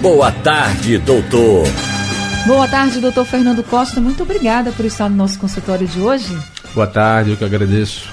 Boa tarde, doutor. Boa tarde, doutor Fernando Costa. Muito obrigada por estar no nosso consultório de hoje. Boa tarde, eu que agradeço.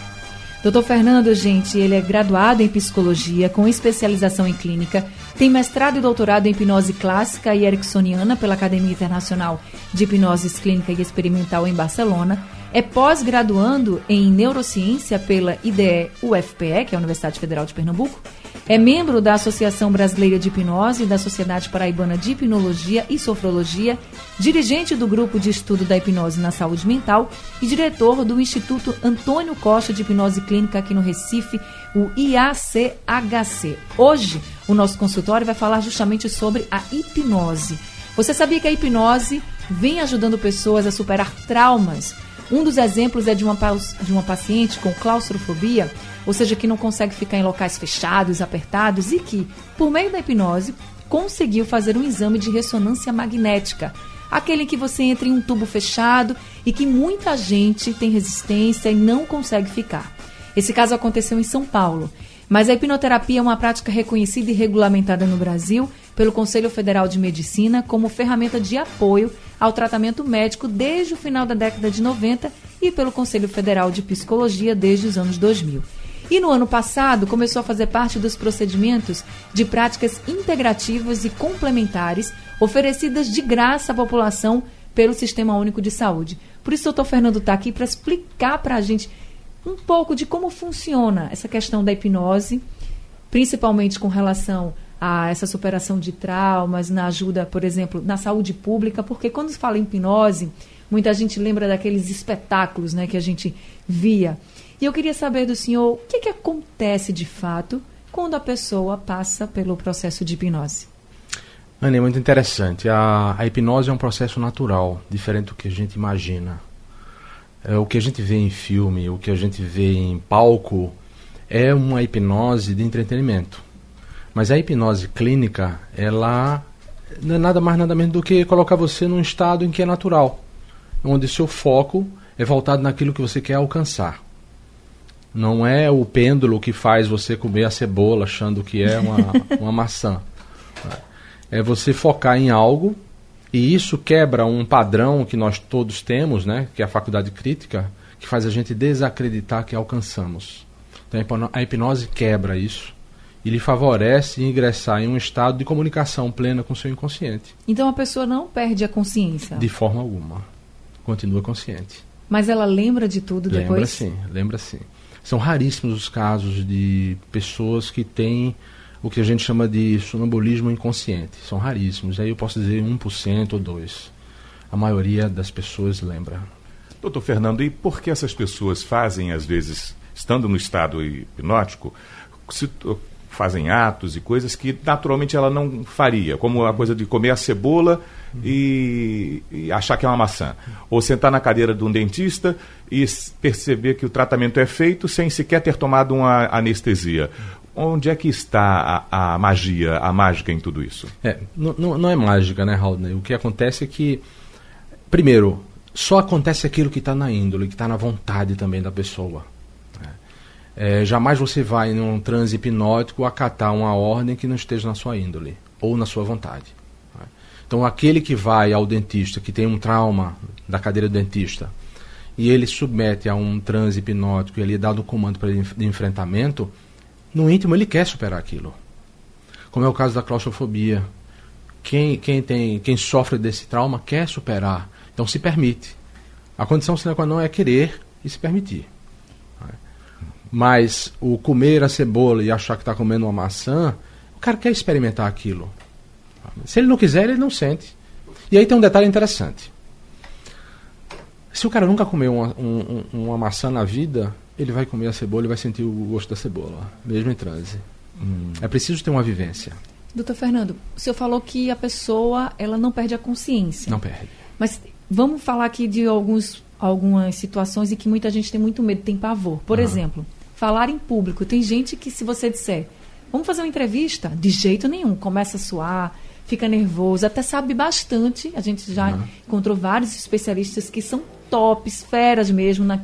Doutor Fernando, gente, ele é graduado em psicologia, com especialização em clínica, tem mestrado e doutorado em hipnose clássica e ericksoniana pela Academia Internacional de Hipnose Clínica e Experimental em Barcelona, é pós-graduando em neurociência pela IDE UFPE, que é a Universidade Federal de Pernambuco, é membro da Associação Brasileira de Hipnose e da Sociedade Paraibana de Hipnologia e Sofrologia, dirigente do Grupo de Estudo da Hipnose na Saúde Mental e diretor do Instituto Antônio Costa de Hipnose Clínica aqui no Recife, o IACHC. Hoje, o nosso consultório vai falar justamente sobre a hipnose. Você sabia que a hipnose vem ajudando pessoas a superar traumas? Um dos exemplos é de uma, de uma paciente com claustrofobia ou seja, que não consegue ficar em locais fechados, apertados e que, por meio da hipnose, conseguiu fazer um exame de ressonância magnética. Aquele que você entra em um tubo fechado e que muita gente tem resistência e não consegue ficar. Esse caso aconteceu em São Paulo. Mas a hipnoterapia é uma prática reconhecida e regulamentada no Brasil pelo Conselho Federal de Medicina como ferramenta de apoio ao tratamento médico desde o final da década de 90 e pelo Conselho Federal de Psicologia desde os anos 2000. E no ano passado começou a fazer parte dos procedimentos de práticas integrativas e complementares oferecidas de graça à população pelo Sistema Único de Saúde. Por isso, o doutor Fernando está aqui para explicar para a gente um pouco de como funciona essa questão da hipnose, principalmente com relação a essa superação de traumas, na ajuda, por exemplo, na saúde pública, porque quando se fala em hipnose, muita gente lembra daqueles espetáculos né, que a gente via. E eu queria saber do senhor o que, que acontece de fato quando a pessoa passa pelo processo de hipnose. Ana, é muito interessante. A, a, hipnose é um processo natural, diferente do que a gente imagina. É, o que a gente vê em filme, o que a gente vê em palco, é uma hipnose de entretenimento. Mas a hipnose clínica, ela não é nada mais nada menos do que colocar você num estado em que é natural, onde seu foco é voltado naquilo que você quer alcançar. Não é o pêndulo que faz você comer a cebola achando que é uma, uma maçã. É você focar em algo e isso quebra um padrão que nós todos temos, né, que é a faculdade crítica, que faz a gente desacreditar que alcançamos. Então a hipnose quebra isso e lhe favorece ingressar em um estado de comunicação plena com o seu inconsciente. Então a pessoa não perde a consciência? De forma alguma. Continua consciente. Mas ela lembra de tudo depois? Lembra sim, lembra sim. São raríssimos os casos de pessoas que têm o que a gente chama de sonambulismo inconsciente. São raríssimos. Aí eu posso dizer 1% ou 2%. A maioria das pessoas lembra. Doutor Fernando, e por que essas pessoas fazem, às vezes, estando no estado hipnótico, se, fazem atos e coisas que naturalmente ela não faria, como a coisa de comer a cebola e, e, achar que é uma maçã. Ou sentar na cadeira de um dentista e perceber que o tratamento é feito sem sequer ter tomado uma anestesia. Onde é que está a, a magia, a mágica em tudo isso? É, não, não é mágica, né, Raul? O que acontece é que, primeiro, só acontece aquilo que está na índole, que está na vontade também da pessoa. É, jamais você vai num transe hipnótico acatar uma ordem que não esteja na sua índole ou na sua vontade. Né? Então, aquele que vai ao dentista, que tem um trauma da cadeira do dentista, e ele submete a um transe hipnótico e ele é dado um comando para ele de enfrentamento, no íntimo ele quer superar aquilo. Como é o caso da claustrofobia. Quem, quem, tem, quem sofre desse trauma quer superar, então se permite. A condição sine qua non é querer e se permitir. Mas o comer a cebola e achar que está comendo uma maçã, o cara quer experimentar aquilo. Se ele não quiser, ele não sente. E aí tem um detalhe interessante. Se o cara nunca comeu uma, um, uma maçã na vida, ele vai comer a cebola e vai sentir o gosto da cebola, mesmo em transe. Hum. É preciso ter uma vivência. Doutor Fernando, o senhor falou que a pessoa ela não perde a consciência. Não perde. Mas vamos falar aqui de alguns, algumas situações em que muita gente tem muito medo, tem pavor. Por uhum. exemplo, falar em público. Tem gente que se você disser, vamos fazer uma entrevista, de jeito nenhum, começa a suar, fica nervoso, até sabe bastante. A gente já uhum. encontrou vários especialistas que são tops, feras mesmo na,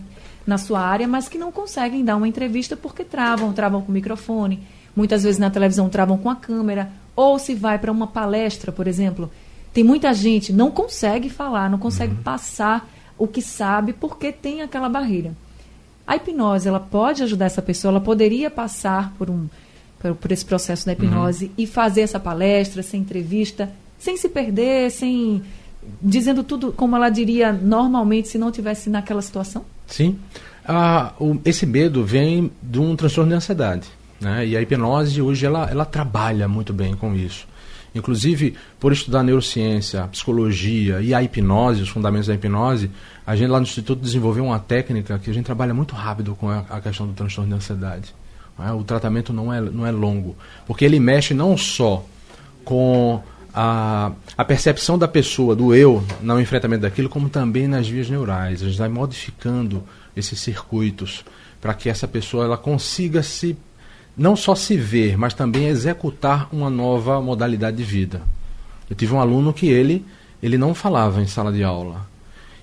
na sua área, mas que não conseguem dar uma entrevista porque travam, travam com o microfone muitas vezes na televisão travam com a câmera, ou se vai para uma palestra, por exemplo, tem muita gente não consegue falar, não consegue uhum. passar o que sabe porque tem aquela barreira. A hipnose, ela pode ajudar essa pessoa, ela poderia passar por um por, por esse processo da hipnose uhum. e fazer essa palestra, essa entrevista, sem se perder, sem dizendo tudo como ela diria normalmente se não tivesse naquela situação? Sim. Ah, o, esse medo vem de um transtorno de ansiedade. Né? E a hipnose hoje ela, ela trabalha muito bem com isso. Inclusive, por estudar neurociência, psicologia e a hipnose, os fundamentos da hipnose, a gente lá no Instituto desenvolveu uma técnica que a gente trabalha muito rápido com a, a questão do transtorno de ansiedade. Né? O tratamento não é, não é longo, porque ele mexe não só com a, a percepção da pessoa, do eu, no enfrentamento daquilo, como também nas vias neurais. A gente vai modificando esses circuitos para que essa pessoa ela consiga se não só se ver, mas também executar uma nova modalidade de vida. Eu tive um aluno que ele, ele não falava em sala de aula.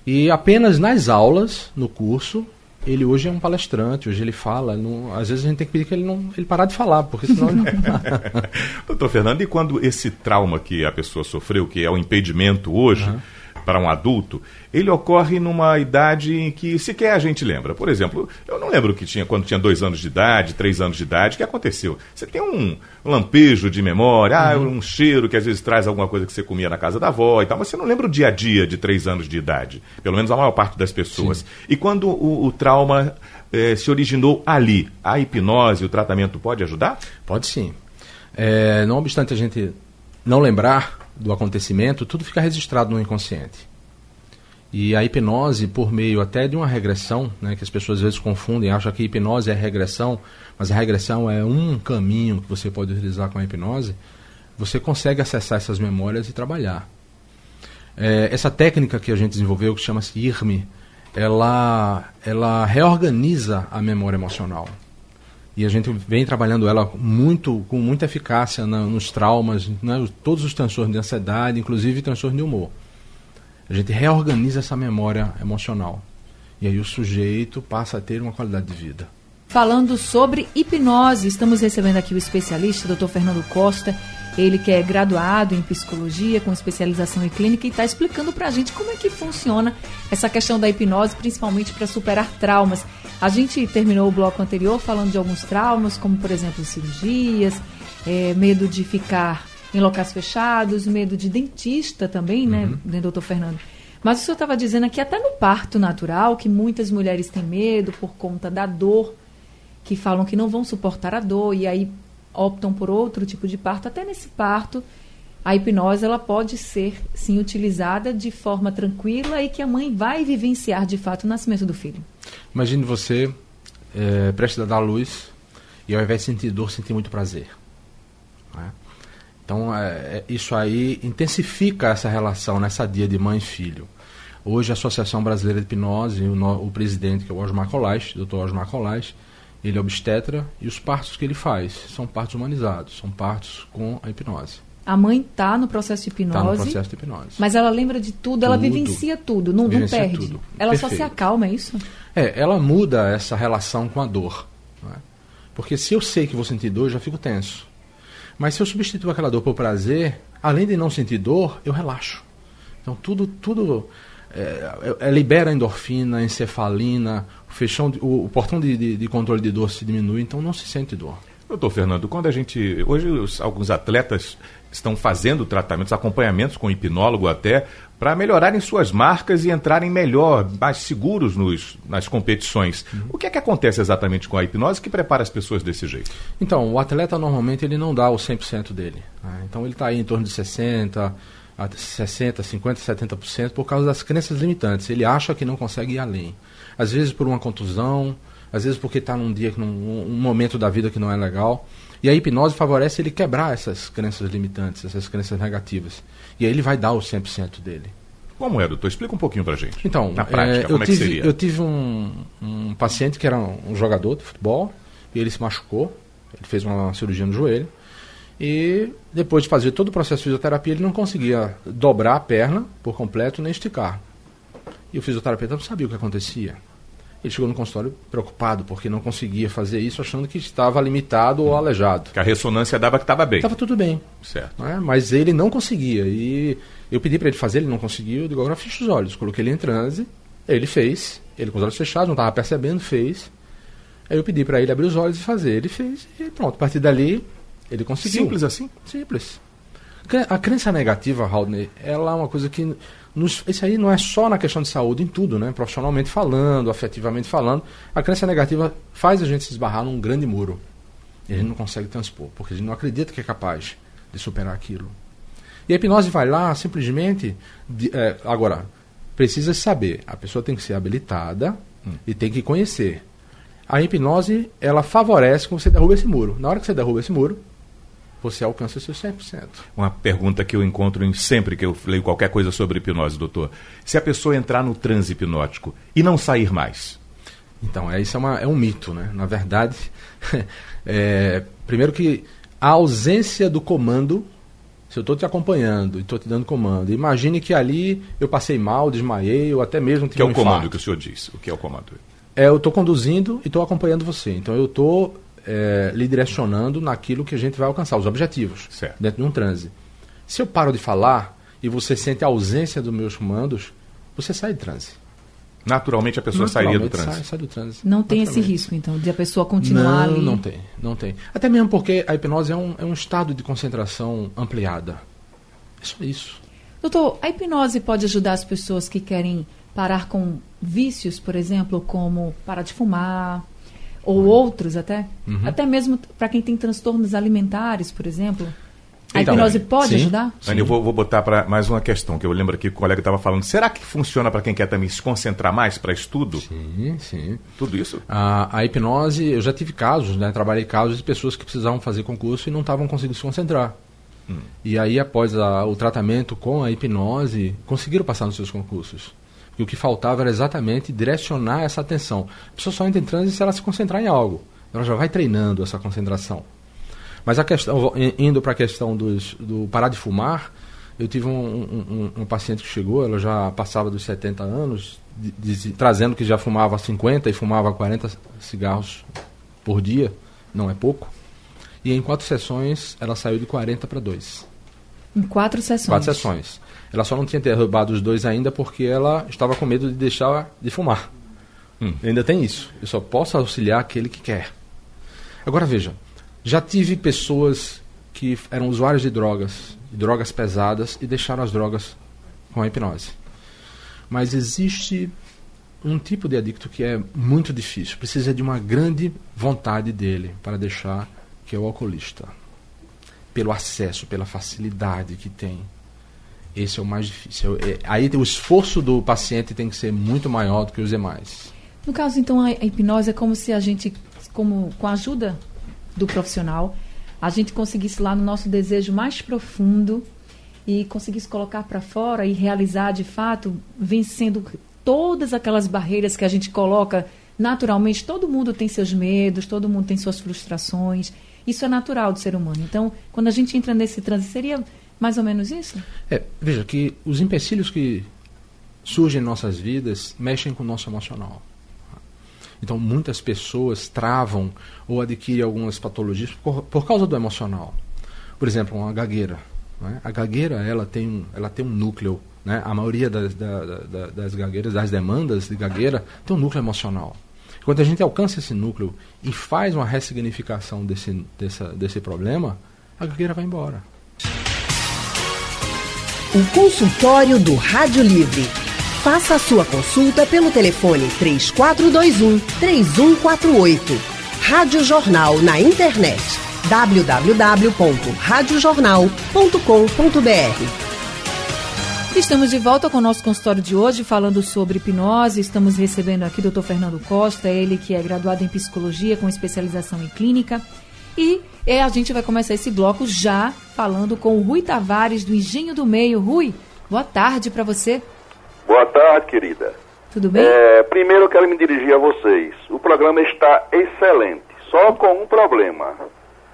E apenas nas aulas, no curso, ele hoje é um palestrante, hoje ele fala. Não, às vezes a gente tem que pedir que ele não ele parar de falar, porque senão ele não. Doutor Fernando, e quando esse trauma que a pessoa sofreu, que é o impedimento hoje, uhum para um adulto, ele ocorre numa idade em que sequer a gente lembra. Por exemplo, eu não lembro que tinha quando tinha dois anos de idade, três anos de idade, o que aconteceu? Você tem um lampejo de memória, ah, uhum. um cheiro que às vezes traz alguma coisa que você comia na casa da avó e tal, mas você não lembra o dia a dia de três anos de idade, pelo menos a maior parte das pessoas. Sim. E quando o, o trauma eh, se originou ali, a hipnose, o tratamento pode ajudar? Pode sim. É, não obstante a gente não lembrar, do acontecimento, tudo fica registrado no inconsciente. E a hipnose, por meio até de uma regressão, né, que as pessoas às vezes confundem, acham que hipnose é regressão, mas a regressão é um caminho que você pode utilizar com a hipnose, você consegue acessar essas memórias e trabalhar. É, essa técnica que a gente desenvolveu, que chama-se IRMI, ela, ela reorganiza a memória emocional. E a gente vem trabalhando ela muito com muita eficácia na, nos traumas, né, todos os transtornos de ansiedade, inclusive transtorno de humor. A gente reorganiza essa memória emocional. E aí o sujeito passa a ter uma qualidade de vida. Falando sobre hipnose, estamos recebendo aqui o especialista, Dr. Fernando Costa. Ele que é graduado em psicologia, com especialização em clínica, e está explicando para a gente como é que funciona essa questão da hipnose, principalmente para superar traumas. A gente terminou o bloco anterior falando de alguns traumas, como por exemplo cirurgias, é, medo de ficar em locais fechados, medo de dentista também, né, uhum. né, doutor Fernando? Mas o senhor estava dizendo aqui até no parto natural, que muitas mulheres têm medo por conta da dor, que falam que não vão suportar a dor, e aí optam por outro tipo de parto, até nesse parto, a hipnose ela pode ser sim utilizada de forma tranquila e que a mãe vai vivenciar de fato o nascimento do filho. Imagine você é, prestes a dar luz e ao invés de sentir dor, sentir muito prazer. Né? Então é, isso aí intensifica essa relação nessa dia de mãe e filho. Hoje a Associação Brasileira de Hipnose, o, o presidente que é o Osmar Colais, Dr. Osmar Colais, ele é obstetra e os partos que ele faz são partos humanizados, são partos com a hipnose. A mãe está no processo de hipnose. Está no processo de hipnose. Mas ela lembra de tudo, tudo ela vivencia tudo, não, vivencia não perde. Tudo. Ela Perfeito. só se acalma, é isso? É, ela muda essa relação com a dor. É? Porque se eu sei que vou sentir dor, eu já fico tenso. Mas se eu substituo aquela dor por prazer, além de não sentir dor, eu relaxo. Então tudo, tudo é, é, é libera endorfina, encefalina, o, fechão, o, o portão de, de, de, controle de dor se diminui, então não se sente dor. Doutor Fernando, quando a gente. Hoje os, alguns atletas estão fazendo tratamentos, acompanhamentos com hipnólogo até, para melhorarem suas marcas e entrarem melhor, mais seguros nos, nas competições. Uhum. O que é que acontece exatamente com a hipnose que prepara as pessoas desse jeito? Então, o atleta normalmente ele não dá o 100% dele. Né? Então ele está aí em torno de 60%, a 60%, 50%, 70% por causa das crenças limitantes. Ele acha que não consegue ir além. Às vezes por uma contusão, às vezes porque está num dia, num um momento da vida que não é legal. E a hipnose favorece ele quebrar essas crenças limitantes, essas crenças negativas. E aí ele vai dar o 100% dele. Como é, doutor? Explica um pouquinho pra gente. Então, na prática, é, como é tive, que seria? Eu tive um, um paciente que era um jogador de futebol e ele se machucou. Ele fez uma cirurgia no joelho. E depois de fazer todo o processo de fisioterapia, ele não conseguia dobrar a perna por completo nem esticar. E o fisioterapeuta não sabia o que acontecia. Ele chegou no consultório preocupado porque não conseguia fazer isso, achando que estava limitado ou aleijado. Que a ressonância dava que estava bem. Estava tudo bem, Certo. né? mas ele não conseguia. E eu pedi para ele fazer, ele não conseguiu. Eu digo, agora fecha os olhos. Coloquei ele em transe, ele fez. Ele com os olhos fechados, não estava percebendo, fez. Aí eu pedi para ele abrir os olhos e fazer. Ele fez e pronto. A partir dali, ele conseguiu. Simples assim? Simples. A crença negativa, Haldner, ela é uma coisa que. Nos, isso aí não é só na questão de saúde, em tudo, né? Profissionalmente falando, afetivamente falando. A crença negativa faz a gente se esbarrar num grande muro. E a gente não consegue transpor, porque a gente não acredita que é capaz de superar aquilo. E a hipnose vai lá, simplesmente. de- é, agora, precisa saber. A pessoa tem que ser habilitada e tem que conhecer. A hipnose, ela favorece que você derruba esse muro. Na hora que você derruba esse muro, você alcança o seu 100%. Uma pergunta que eu encontro em- sempre que eu leio qualquer coisa sobre hipnose, doutor. Se a pessoa entrar no transe hipnótico e não sair mais, Então, é, isso é, uma- é um mito, né? Na verdade, é, primeiro que a ausência do comando, se eu estou te acompanhando e estou te dando comando, imagine que ali eu passei mal, desmaiei ou até mesmo tive que é um o comando que o senhor disse? O que é o comando? É, eu estou conduzindo e estou acompanhando você. Então, eu estou é, lhe direcionando naquilo que a gente vai alcançar, os objetivos, Certo. dentro de um transe. Se eu paro de falar e você sente a ausência dos meus comandos, você sai de transe. Naturalmente a pessoa sairia do Naturalmente, transe. Sai, sai do transe. Não tem esse Naturalmente. risco, então, de a pessoa continuar não, ali. Não tem, não tem. Até mesmo porque a hipnose é um, é um estado de concentração ampliada. É só isso. Doutor, a hipnose pode ajudar as pessoas que querem parar com vícios, por exemplo, como parar de fumar, ou outros até? Uhum. Até mesmo para quem tem transtornos alimentares, por exemplo. A Então, hipnose pode sim. ajudar? Anny, eu vou, vou botar para mais uma questão, que eu lembro aqui que o colega estava falando. Será que funciona para quem quer também se concentrar mais para estudo? Sim, sim. Tudo isso? A, a hipnose, eu já tive casos, né? Trabalhei casos de pessoas que precisavam fazer concurso e não estavam conseguindo se concentrar. E aí, após a- o tratamento com a hipnose, conseguiram passar nos seus concursos. E o que faltava era exatamente direcionar essa atenção. A pessoa só entra em transe se ela se concentrar em algo. Ela já vai treinando essa concentração. Mas a questão, indo para a questão dos, do parar de fumar, eu tive um, um- um- um paciente que chegou, ela já passava dos 70 anos, de- de- trazendo que já fumava 50 e fumava 40 cigarros por dia, não é pouco. E em quatro sessões ela saiu de 40 para 2. Em quatro sessões. Quatro sessões. Ela só não tinha derrubado os dois ainda porque ela estava com medo de deixar de fumar. Hum. Ainda tem isso. Eu só posso auxiliar aquele que quer. Agora veja, já tive pessoas que eram usuários de drogas, de drogas pesadas, e deixaram as drogas com a hipnose. Mas existe um tipo de adicto que é muito difícil, precisa de uma grande vontade dele para deixar, que é o alcoolista. Pelo acesso, pela facilidade que tem. Esse é o mais difícil. É- Aí o esforço do paciente tem que ser muito maior do que os demais. No caso, então, a a hipnose é como se a gente, como com a ajuda do profissional, a gente conseguisse lá no nosso desejo mais profundo e conseguisse colocar para fora e realizar de fato, vencendo todas aquelas barreiras que a gente coloca naturalmente. Todo mundo tem seus medos, todo mundo tem suas frustrações. Isso é natural do ser humano. Então, quando a gente entra nesse transe, seria mais ou menos isso? É, veja que os empecilhos que surgem em nossas vidas mexem com o nosso emocional. Então, muitas pessoas travam ou adquirem algumas patologias por, por causa do emocional. Por exemplo, uma gagueira. né? A gagueira ela tem, um- ela tem um núcleo. Né? A maioria das, da- da- da- das gagueiras, das demandas de gagueira, tem um núcleo emocional. Quando a gente alcança esse núcleo e faz uma ressignificação desse, dessa, desse problema, a gagueira vai embora. O consultório do Rádio Livre. Faça a sua consulta pelo telefone 3421 3148. Rádio Jornal na internet www.radiojornal.com.br. Estamos de volta com o nosso consultório de hoje, falando sobre hipnose. Estamos recebendo aqui o Dr. Fernando Costa, ele que é graduado em psicologia com especialização em clínica. E é, a gente vai começar esse bloco já falando com o Rui Tavares, do Engenho do Meio. Rui, boa tarde para você. Boa tarde, querida. Tudo bem? É, primeiro eu quero me dirigir a vocês. O programa está excelente, só com um problema.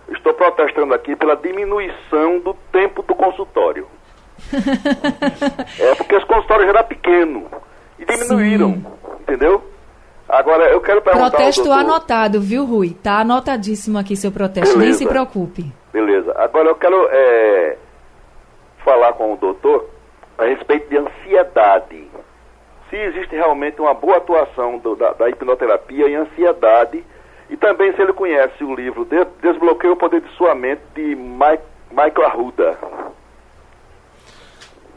Estou protestando aqui pela diminuição do tempo do consultório. é porque os consultórios eram pequenos e diminuíram, Sim. entendeu? Agora eu quero perguntar. Protesto doutor... anotado, viu, Rui? Tá anotadíssimo aqui seu protesto, Beleza. nem se preocupe. Beleza. Agora eu quero é, falar com o doutor a respeito de ansiedade. Se existe realmente uma boa atuação do, da, da, hipnoterapia em ansiedade e também se ele conhece o livro de, Desbloqueio o Poder de Sua Mente de Mike, Michael Arruda.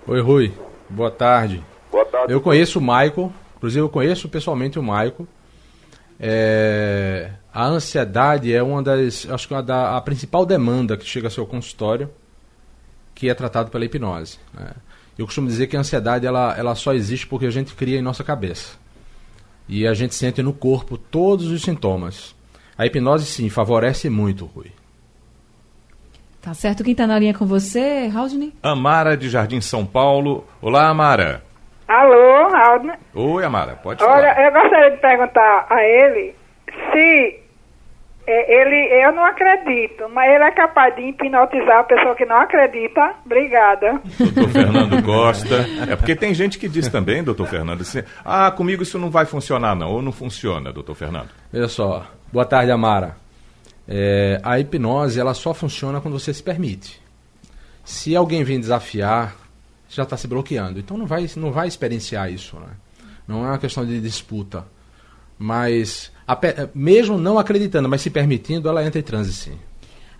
Oi, Rui. Boa tarde. Boa tarde. Eu conheço o Michael, inclusive eu conheço pessoalmente o Michael. É, a ansiedade é uma das, acho que é da, a principal demanda que chega ao seu consultório, que é tratado pela hipnose. Né? Eu costumo dizer que a ansiedade ela, ela só existe porque a gente cria em nossa cabeça. E a gente sente no corpo todos os sintomas. A hipnose, sim, favorece muito, Rui. Tá certo. Quem está na linha com você, Raudney? Amara, de Jardim São Paulo. Olá, Amara. Alô, Raudney. Oi, Amara, pode Olha, falar. eu gostaria de perguntar a ele se é, ele, eu não acredito, mas ele é capaz de hipnotizar a pessoa que não acredita. Obrigada. Doutor Fernando Costa. É porque tem gente que diz também, doutor Fernando, assim, ah, comigo isso não vai funcionar não, ou não funciona, doutor Fernando. Olha só. Boa tarde, Amara. É, a hipnose, ela só funciona quando você se permite. Se alguém vem desafiar, já está se bloqueando. Então não vai, não vai experienciar isso, né? Não é uma questão de disputa. Mas mesmo não acreditando, mas se permitindo, ela entra em transe sim.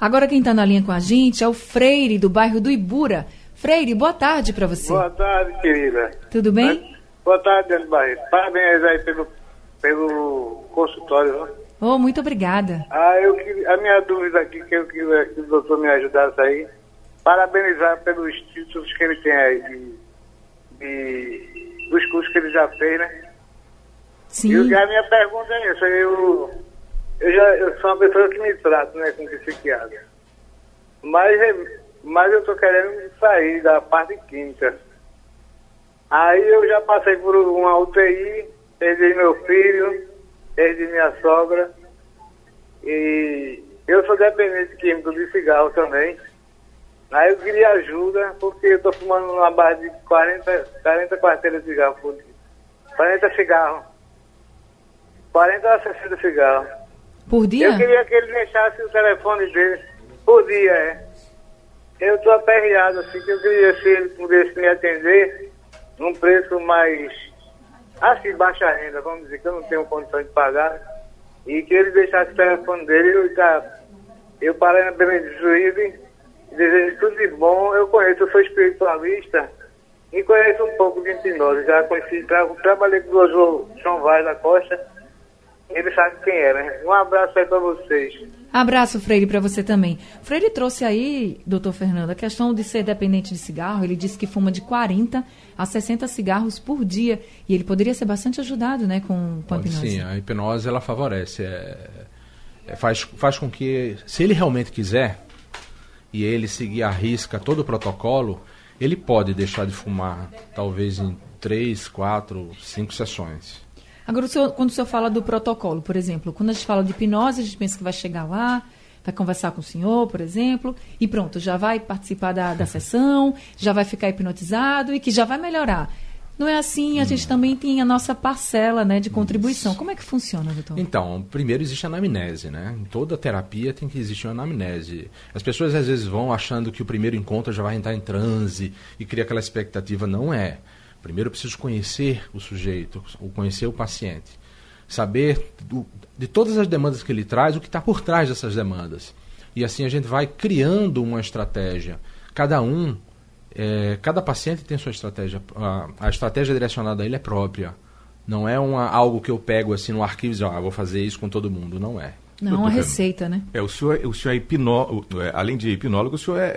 Agora quem está na linha com a gente é o Freire, do bairro do Ibura. Freire, boa tarde para você. Boa tarde, querida. Tudo bem? Boa tarde, Dani Barreto. Parabéns aí pelo, pelo consultório. Oh, muito obrigada. Ah, eu, a minha dúvida aqui, que eu queria que o doutor me ajudasse aí, parabenizar pelos títulos que ele tem aí, de, de, dos cursos que ele já fez, né? Sim. E a minha pergunta é essa, eu, eu, já, eu sou uma pessoa que me trata né, com psiquiatra. Mas, mas eu estou querendo sair da parte química. Aí eu já passei por uma UTI, perdi meu filho, perdi minha sogra. E eu sou dependente químico de cigarro também. Aí eu queria ajuda, porque eu estou fumando uma base de 40, 40 quarteiras de cigarro por dia. 40 cigarros. 40 a 60 cigarros. Por dia? Eu queria que ele deixasse o telefone dele. Por dia, é. Eu estou aperreado, assim, que eu queria se ele pudesse me atender num preço mais, assim, baixa renda, vamos dizer, que eu não tenho condições de pagar, e que ele deixasse o telefone dele eu, eu parei na Belém de Juíze, desejo tudo de bom, eu conheço, eu sou espiritualista, e conheço um pouco de hipnose, já conheci, tra trabalhei com o João Vaz da Costa, ele sabe quem é, né? Um abraço aí para vocês. Abraço, Freire, para você também. Freire trouxe aí, doutor Fernando, a questão de ser dependente de cigarro. Ele disse que fuma de 40 a 60 cigarros por dia. E ele poderia ser bastante ajudado, né, com, com a hipnose. Sim, a hipnose, ela favorece. É, é, faz, faz com que, se ele realmente quiser, e ele seguir a risca todo o protocolo, ele pode deixar de fumar, talvez em três, quatro, cinco sessões. Agora, o senhor, quando o senhor fala do protocolo, por exemplo, quando a gente fala de hipnose, a gente pensa que vai chegar lá, vai conversar com o senhor, por exemplo, e pronto, já vai participar da, da sessão, já vai ficar hipnotizado e que já vai melhorar. Não é assim, a gente também tem a nossa parcela né, de contribuição. Como é que funciona, doutor? Então, primeiro existe a anamnese, né? Em toda terapia tem que existir uma anamnese. As pessoas às vezes vão achando que o primeiro encontro já vai entrar em transe e cria aquela expectativa. Não é. Primeiro eu preciso conhecer o sujeito, ou conhecer o paciente. Saber do, de todas as demandas que ele traz, o que está por trás dessas demandas. E assim a gente vai criando uma estratégia. Cada um, é, cada paciente tem sua estratégia. A, a, estratégia direcionada a ele é própria. Não é uma, algo que eu pego assim no arquivo e digo, ah, vou fazer isso com todo mundo. Não é. Não, Doutor uma receita, né? É, o senhor, o senhor é hipnólogo, além de hipnólogo, o senhor é,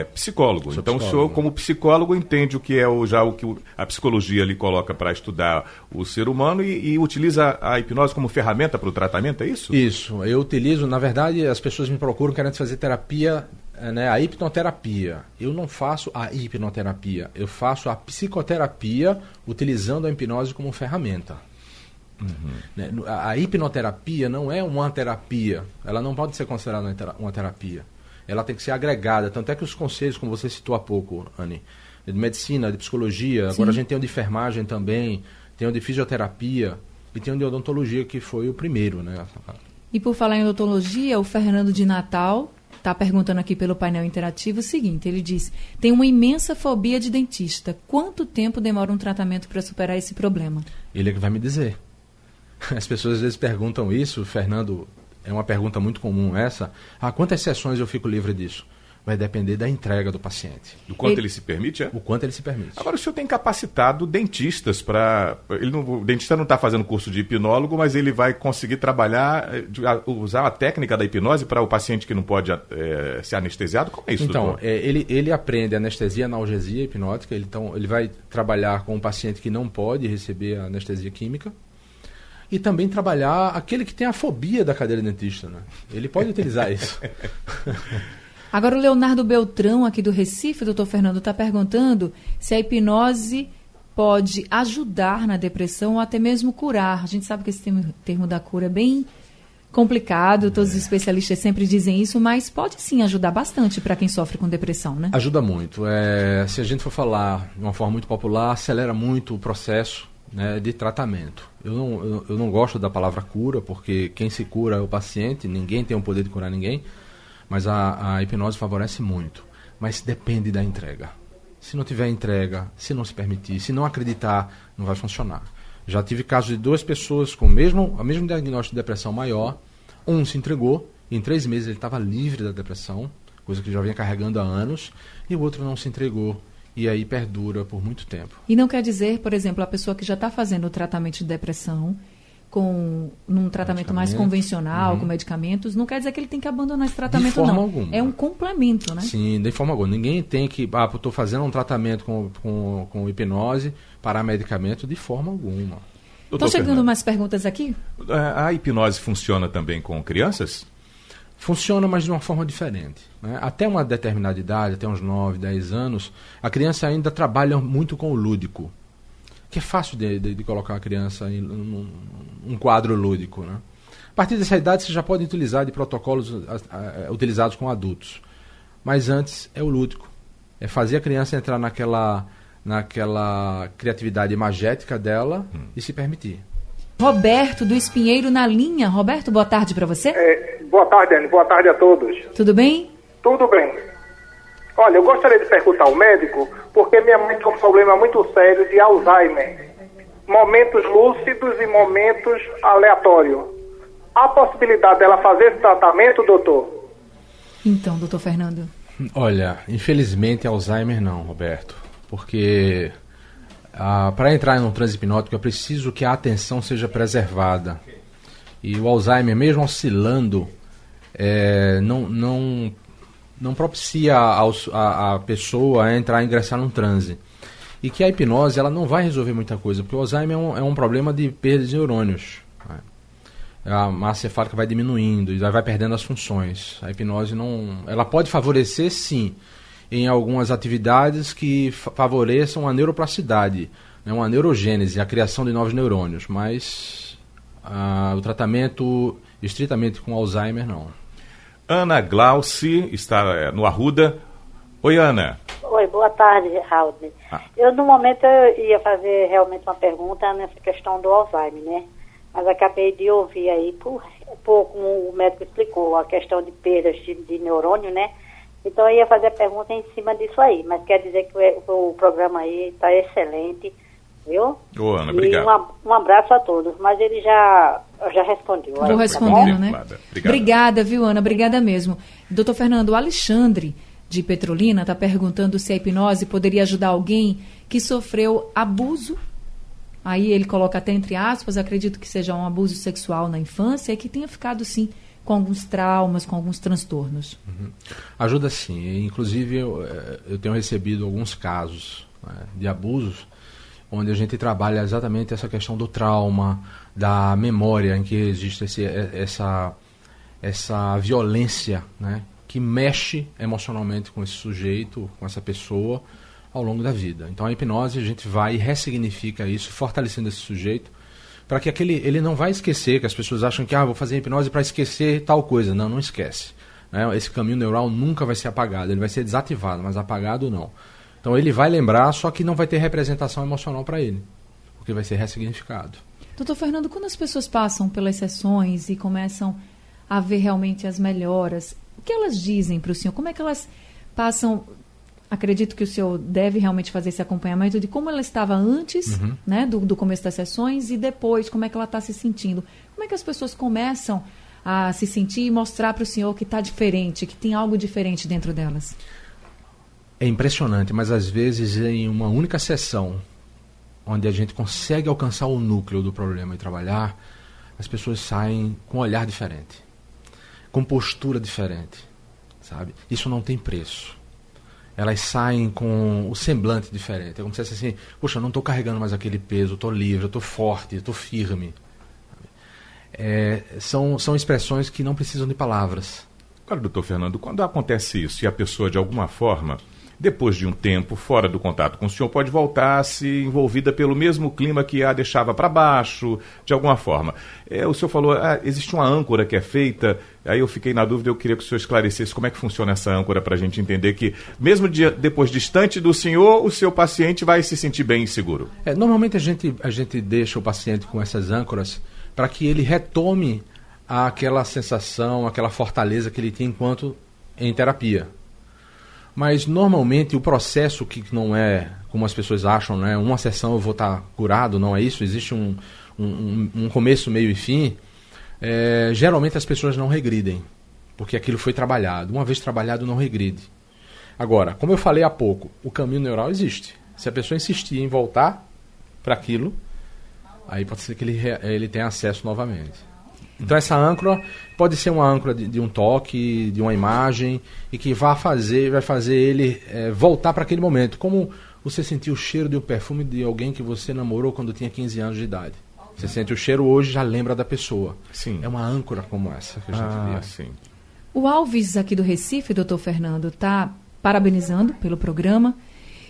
é psicólogo. Sou então o psicólogo. senhor, como psicólogo, entende o que é o, já o que o- a psicologia lhe coloca para estudar o ser humano e, e utiliza a hipnose como ferramenta para o tratamento, é isso? Isso, eu utilizo, na verdade, as pessoas me procuram querendo fazer terapia, né, a hipnoterapia. Eu não faço a hipnoterapia, eu faço a psicoterapia utilizando a hipnose como ferramenta. Né, no- A, a hipnoterapia não é uma terapia, ela não pode ser considerada uma tera- uma terapia. Ela tem que ser agregada, tanto é que os conselhos, como você citou há pouco, Anne, de medicina, de psicologia, agora a gente tem o de enfermagem também, tem o de fisioterapia e tem o de odontologia, que foi o primeiro, né? E por falar em odontologia, o Fernando de Natal está perguntando aqui pelo painel interativo o seguinte: ele diz, tem uma imensa fobia de dentista. Quanto tempo demora um tratamento para superar esse problema? Ele é que vai me dizer. As pessoas às vezes perguntam isso, Fernando, é uma pergunta muito comum essa. Ah, quantas sessões eu fico livre disso? Vai depender da entrega do paciente, Do quanto Ele- ele se permite, é? o quanto ele se permite. Agora o senhor tem capacitado dentistas para. O dentista não está fazendo curso de hipnólogo, mas ele vai conseguir trabalhar, eh, usar a técnica da hipnose para o paciente que não pode eh, ser anestesiado? Como é isso, Então, doutor? é, ele, ele aprende anestesia, analgesia hipnótica, ele, então, ele vai trabalhar com um paciente que não pode receber a anestesia química e também trabalhar aquele que tem a fobia da cadeira dentista. Né? Ele pode utilizar isso. Agora o Leonardo Beltrão, aqui do Recife, doutor Fernando, está perguntando se a hipnose pode ajudar na depressão ou até mesmo curar. A gente sabe que esse termo, termo da cura é bem complicado, todos os especialistas sempre dizem isso, mas pode sim ajudar bastante para quem sofre com depressão, né? Ajuda muito. É, se a gente for falar de uma forma muito popular, acelera muito o processo né, de tratamento. Eu não, eu, eu não gosto da palavra cura, porque quem se cura é o paciente, ninguém tem o poder de curar ninguém, mas a, a hipnose favorece muito. Mas depende da entrega. Se não tiver entrega, se não se permitir, se não acreditar, não vai funcionar. Já tive casos de duas pessoas com o mesmo, o mesmo diagnóstico de depressão maior. Um se entregou, e em três meses ele estava livre da depressão, coisa que já vinha carregando há anos, e o outro não se entregou. E aí perdura por muito tempo. E não quer dizer, por exemplo, a pessoa que já está fazendo o tratamento de depressão com num tratamento mais convencional, com medicamentos, não quer dizer que ele tem que abandonar esse tratamento, forma não. alguma. É um complemento, né? Sim, de forma alguma. Ninguém tem que. Ah, estou fazendo um tratamento com, com, com hipnose, parar medicamento, de forma alguma. Estão chegando Fernando, mais perguntas aqui? a, a hipnose funciona também com crianças? Funciona, mas de uma forma diferente. né? Até uma determinada idade, até uns 9, 10 anos, a criança ainda trabalha muito com o lúdico. Que é fácil de, de- de colocar a criança em um, um quadro lúdico. Né? A partir dessa idade, você já pode utilizar de protocolos ah, ah, utilizados com adultos. Mas antes é o lúdico. É fazer a criança entrar naquela, naquela criatividade imagética dela e se permitir. Roberto do Espinheiro na linha. Roberto, boa tarde para você. É, boa tarde, Anne. Boa tarde a todos. Tudo bem? Tudo bem. Olha, eu gostaria de perguntar ao médico, porque minha mãe tem um problema muito sério de Alzheimer. Momentos lúcidos e momentos aleatórios. Há possibilidade dela fazer esse tratamento, doutor? Então, doutor Fernando. Olha, infelizmente Alzheimer não, Roberto. Porque para entrar em um transe hipnótico é preciso que a atenção seja preservada. E o Alzheimer, mesmo oscilando, é, não, não, não propicia a, a pessoa a entrar, a ingressar num transe. E que a hipnose ela não vai resolver muita coisa, porque o Alzheimer é um, é um problema de perda de neurônios. né? a massa cefálica vai diminuindo e vai perdendo as funções. A hipnose não, ela pode favorecer sim em algumas atividades que fa- favoreçam a neuroplasticidade, né, uma neurogênese, a criação de novos neurônios, mas ah, o tratamento estritamente com Alzheimer não. Ana Glauci está eh, no Arruda. Oi, Ana. Oi, boa tarde, Raul. Ah. Eu, no momento, eu ia fazer realmente uma pergunta nessa questão do Alzheimer, né? Mas acabei de ouvir aí, por, por como o médico explicou, a questão de perdas de, de neurônio, né? Então, eu ia fazer a pergunta em cima disso aí. Mas quer dizer que o, o programa aí está excelente, viu? Ô, Ana, e obrigado. um, um abraço a todos. Mas ele já, já respondeu. Vou Tá respondendo, né? Obrigada, obrigada. Viu, Ana? Obrigada mesmo. Doutor Fernando, o Alexandre, de Petrolina, está perguntando se a hipnose poderia ajudar alguém que sofreu abuso. Aí ele coloca até entre aspas, acredito que seja um abuso sexual na infância e que tenha ficado, sim, com alguns traumas, com alguns transtornos? Uhum. Ajuda sim. Inclusive, eu, eh, eu tenho recebido alguns casos né, de abusos onde a gente trabalha exatamente essa questão do trauma, da memória, em que existe esse, essa, essa violência né, que mexe emocionalmente com esse sujeito, com essa pessoa, ao longo da vida. Então a hipnose a gente vai e ressignifica isso, fortalecendo esse sujeito, para que aquele ele não vai esquecer, que as pessoas acham que ah, vou fazer hipnose para esquecer tal coisa. Não, não esquece. Né? Esse caminho neural nunca vai ser apagado, ele vai ser desativado, mas apagado não. Então ele vai lembrar, só que não vai ter representação emocional para ele, porque vai ser ressignificado. Doutor Fernando, quando as pessoas passam pelas sessões e começam a ver realmente as melhoras, o que elas dizem para o senhor? Como é que elas passam? Acredito que o senhor deve realmente fazer esse acompanhamento de como ela estava antes uhum. né, do, do começo das sessões e depois, como é que ela está se sentindo. Como é que as pessoas começam a se sentir e mostrar para o senhor que está diferente, que tem algo diferente dentro delas? É impressionante, mas às vezes em uma única sessão, onde a gente consegue alcançar o núcleo do problema e trabalhar, as pessoas saem com um olhar diferente, com postura diferente, sabe? Isso não tem preço. Elas saem com o semblante diferente. É como se fosse assim: poxa, eu não estou carregando mais aquele peso, estou livre, estou forte, estou firme. É, são, são expressões que não precisam de palavras. Agora, doutor Fernando, quando acontece isso e a pessoa, de alguma forma, depois de um tempo fora do contato com o senhor, pode voltar-se envolvida pelo mesmo clima que a deixava para baixo, de alguma forma. É, o senhor falou, ah, existe uma âncora que é feita, aí eu fiquei na dúvida, eu queria que o senhor esclarecesse como é que funciona essa âncora para a gente entender que, mesmo de, depois distante do senhor, o seu paciente vai se sentir bem seguro. É, normalmente a gente, a gente deixa o paciente com essas âncoras para que ele retome aquela sensação, aquela fortaleza que ele tinha enquanto em terapia. Mas normalmente o processo que não é como as pessoas acham, né? Uma sessão eu vou estar tá curado, não é isso? Existe um, um, um começo, meio e fim. É, geralmente as pessoas não regridem, porque aquilo foi trabalhado. Uma vez trabalhado, não regride. Agora, como eu falei há pouco, o caminho neural existe. Se a pessoa insistir em voltar para aquilo, aí pode ser que ele, ele tenha acesso novamente. Então essa âncora pode ser uma âncora de, de um toque, de uma imagem e que vai fazer, vai fazer ele é, voltar para aquele momento, como você sentiu o cheiro de um perfume de alguém que você namorou quando tinha 15 anos de idade. Você sente o cheiro hoje, já lembra da pessoa. Sim. É uma âncora como essa que a gente ah, vê. Sim. O Alves aqui do Recife, doutor Fernando, está parabenizando pelo programa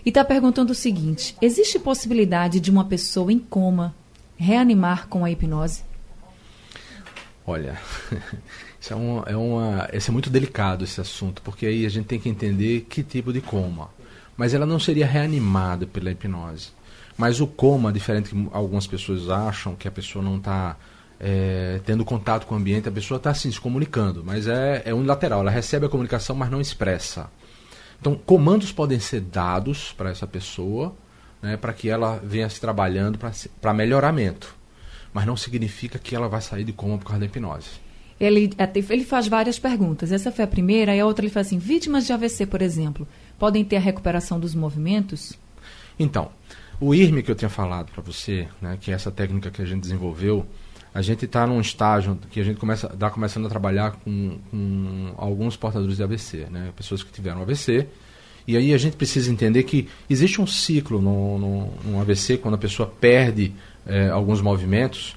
e está perguntando o seguinte: existe possibilidade de uma pessoa em coma reanimar com a hipnose? Olha, isso é, é, uma, esse é muito delicado esse assunto, porque aí a gente tem que entender que tipo de coma. Mas ela não seria reanimada pela hipnose. Mas o coma, diferente que algumas pessoas acham, que a pessoa não está é, tendo contato com o ambiente, a pessoa está assim, se comunicando, mas é, é unilateral, ela recebe a comunicação, mas não expressa. Então, comandos podem ser dados para essa pessoa, né, para que ela venha se trabalhando para melhoramento mas não significa que ela vai sair de coma por causa da hipnose. Ele, ele faz várias perguntas. Essa foi a primeira, e a outra ele faz assim: vítimas de AVC, por exemplo, podem ter a recuperação dos movimentos? Então, o IRME que eu tinha falado para você, né, que é essa técnica que a gente desenvolveu, a gente está num estágio que a gente começa, está começando a trabalhar com, com, alguns portadores de AVC, né, pessoas que tiveram AVC. E aí a gente precisa entender que existe um ciclo no, no, no AVC, quando a pessoa perde é, alguns movimentos,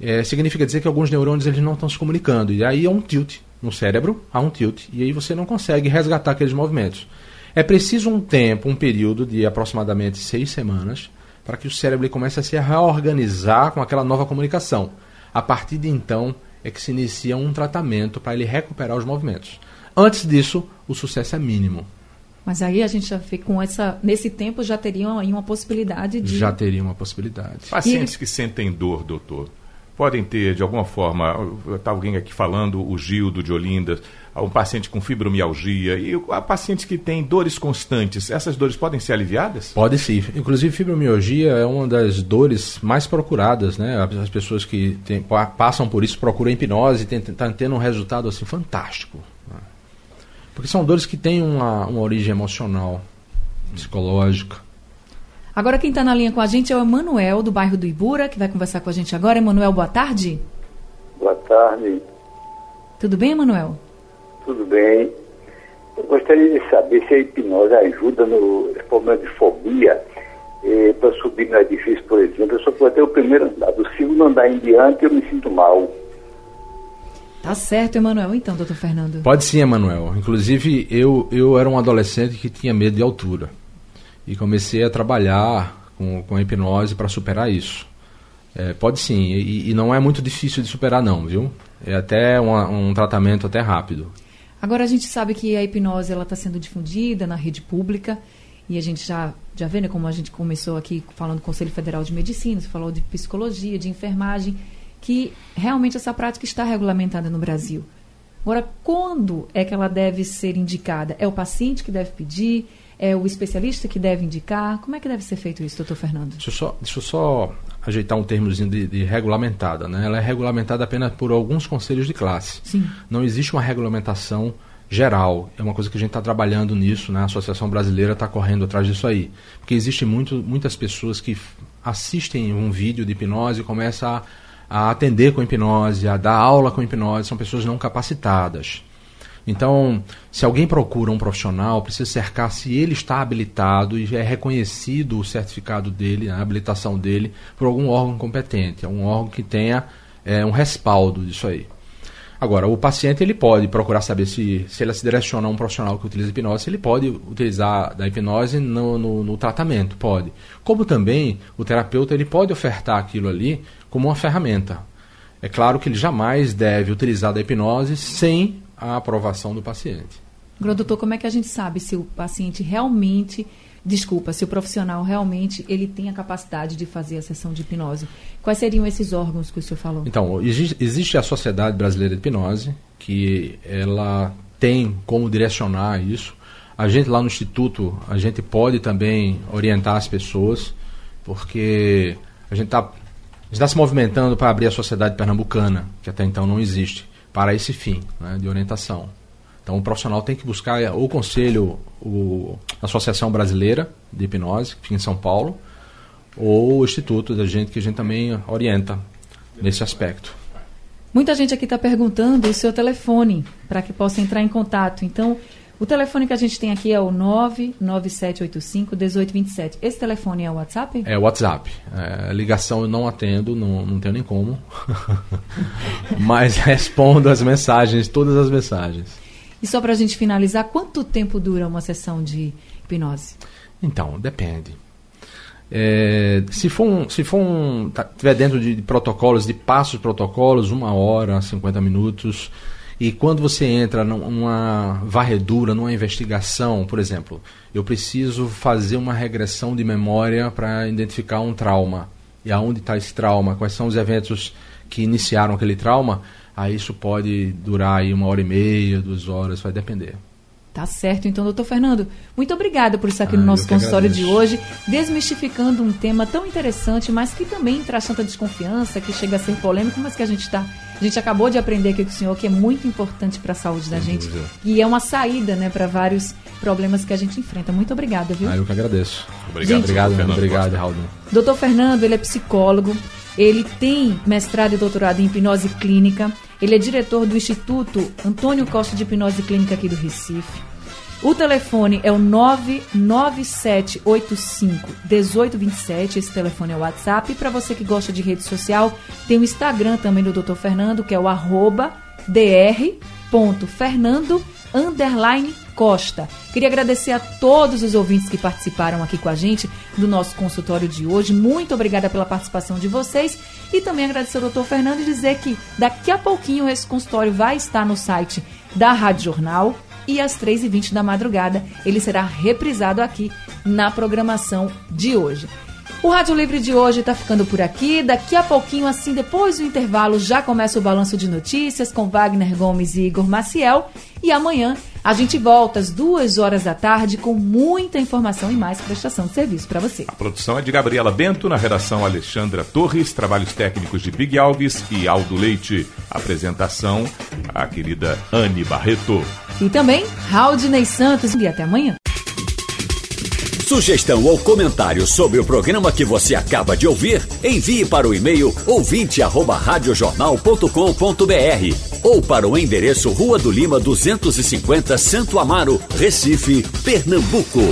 é, significa dizer que alguns neurônios eles não estão se comunicando. E aí há um tilt no cérebro, há um tilt, e aí você não consegue resgatar aqueles movimentos. É preciso um tempo, um período de aproximadamente seis semanas, para que o cérebro comece a se reorganizar com aquela nova comunicação. A partir de então é que se inicia um tratamento para ele recuperar os movimentos. Antes disso, o sucesso é mínimo. Mas aí a gente já fica com essa. Nesse tempo já teriam aí uma possibilidade de. Já teria uma possibilidade. Pacientes e... que sentem dor, doutor, podem ter, de alguma forma, está alguém aqui falando, o Gildo de Olinda, um paciente com fibromialgia, e a paciente que tem dores constantes, essas dores podem ser aliviadas? Pode sim. Inclusive, fibromialgia é uma das dores mais procuradas, né? As pessoas que tem, passam por isso procuram hipnose e estão tendo um resultado assim fantástico. Porque são dores que têm uma, uma origem emocional, psicológica. Agora quem está na linha com a gente é o Emanuel, do bairro do Ibura, que vai conversar com a gente agora. Emanuel, boa tarde. Boa tarde. Tudo bem, Emanuel? Tudo bem. Eu gostaria de saber se a hipnose ajuda no problema de fobia eh, para subir no edifício, por exemplo. Eu só vou até o primeiro andar. Do segundo andar em diante eu me sinto mal. Tá certo, Emanuel. Então, doutor Fernando. Pode sim, Emanuel. Inclusive, eu, eu era um adolescente que tinha medo de altura. E comecei a trabalhar com, com a hipnose para superar isso. É, pode sim, e, e, não é muito difícil de superar não, viu? É até uma, um tratamento até rápido. Agora a gente sabe que a hipnose ela está sendo difundida na rede pública e a gente já já vê né, como a gente começou aqui falando do Conselho Federal de Medicina, você falou de psicologia, de enfermagem, que realmente essa prática está regulamentada no Brasil. Agora, quando é que ela deve ser indicada? É o paciente que deve pedir? É o especialista que deve indicar? Como é que deve ser feito isso, doutor Fernando? Deixa eu só, deixa eu só ajeitar um termozinho de, de, regulamentada. Né? Ela é regulamentada apenas por alguns conselhos de classe. Sim. Não existe uma regulamentação geral. É uma coisa que a gente está trabalhando nisso, né? a Associação Brasileira está correndo atrás disso aí. Porque existem muitas pessoas que assistem um vídeo de hipnose e começam a, a atender com hipnose, a dar aula com hipnose, são pessoas não capacitadas. Então, se alguém procura um profissional, precisa cercar se ele está habilitado e é reconhecido o certificado dele, a habilitação dele, por algum órgão competente, algum órgão que tenha é, um respaldo disso aí. Agora, o paciente ele pode procurar saber se, se ele se direciona a um profissional que utiliza hipnose, ele pode utilizar da hipnose no, no, no, tratamento, pode. Como também o terapeuta ele pode ofertar aquilo ali como uma ferramenta. É claro que ele jamais deve utilizar da hipnose sem a aprovação do paciente. Agora, doutor, como é que a gente sabe se o paciente realmente, desculpa, se o profissional realmente ele tem a capacidade de fazer a sessão de hipnose? Quais seriam esses órgãos que o senhor falou? Então, existe a Sociedade Brasileira de Hipnose, que ela tem como direcionar isso. A gente lá no Instituto, a gente pode também orientar as pessoas, porque a gente está está se movimentando para abrir a Sociedade Pernambucana, que até então não existe para esse fim né, de orientação. Então o profissional tem que buscar o conselho, o, a Associação Brasileira de Hipnose, que fica em São Paulo, ou o Instituto da gente, que a gente também orienta nesse aspecto. Muita gente aqui está perguntando o seu telefone para que possa entrar em contato. Então, o telefone que a gente tem aqui é o 99785-1827. Esse telefone é o WhatsApp? É o WhatsApp. É, ligação eu não atendo, não, não tenho nem como. Mas respondo as mensagens, todas as mensagens. E só para a gente finalizar, quanto tempo dura uma sessão de hipnose? Então, depende. É, se for um, se for um, tá, tiver dentro de, de protocolos, de passos protocolos, uma hora, 50 minutos. E quando você entra numa varredura, numa investigação, por exemplo, eu preciso fazer uma regressão de memória para identificar um trauma. E aonde está esse trauma? Quais são os eventos que iniciaram aquele trauma? Aí isso pode durar aí uma hora e meia, duas horas, vai depender. Tá certo, então, doutor Fernando, muito obrigada por estar aqui ah, no nosso consultório agradeço. de hoje, desmistificando um tema tão interessante, mas que também traz tanta desconfiança, que chega a ser polêmico, mas que a gente está. A gente acabou de aprender aqui com o senhor que é muito importante para a saúde da Sem gente. Dúvida. E é uma saída né, para vários problemas que a gente enfrenta. Muito obrigada, viu? Ah, eu que agradeço. Obrigado, gente, obrigado, Fernando obrigado, Raul. Doutor Fernando, ele é psicólogo, ele tem mestrado e doutorado em hipnose clínica. Ele é diretor do Instituto Antônio Costa de Hipnose Clínica aqui do Recife. O telefone é o 99785 1827. Esse telefone é o WhatsApp. E para você que gosta de rede social, tem o Instagram também do Dr. Fernando, que é o arroba dr.fernando underline Costa. Queria agradecer a todos os ouvintes que participaram aqui com a gente do nosso consultório de hoje. Muito obrigada pela participação de vocês e também agradecer ao doutor Fernando e dizer que daqui a pouquinho esse consultório vai estar no site da Rádio Jornal e às 3h20 da madrugada ele será reprisado aqui na programação de hoje. O Rádio Livre de hoje está ficando por aqui. Daqui a pouquinho, assim, depois do intervalo, já começa o balanço de notícias com Wagner Gomes e Igor Maciel. E amanhã a gente volta às duas horas da tarde com muita informação e mais prestação de serviço para você. A produção é de Gabriela Bento, na redação Alexandra Torres, trabalhos técnicos de Big Alves e Aldo Leite. Apresentação, a querida Anne Barreto. E também Raudinei Santos. E até amanhã. Sugestão ou comentário sobre o programa que você acaba de ouvir, envie para o e-mail ouvinte@radiojornal.com.br ou para o endereço Rua do Lima 250, Santo Amaro, Recife, Pernambuco.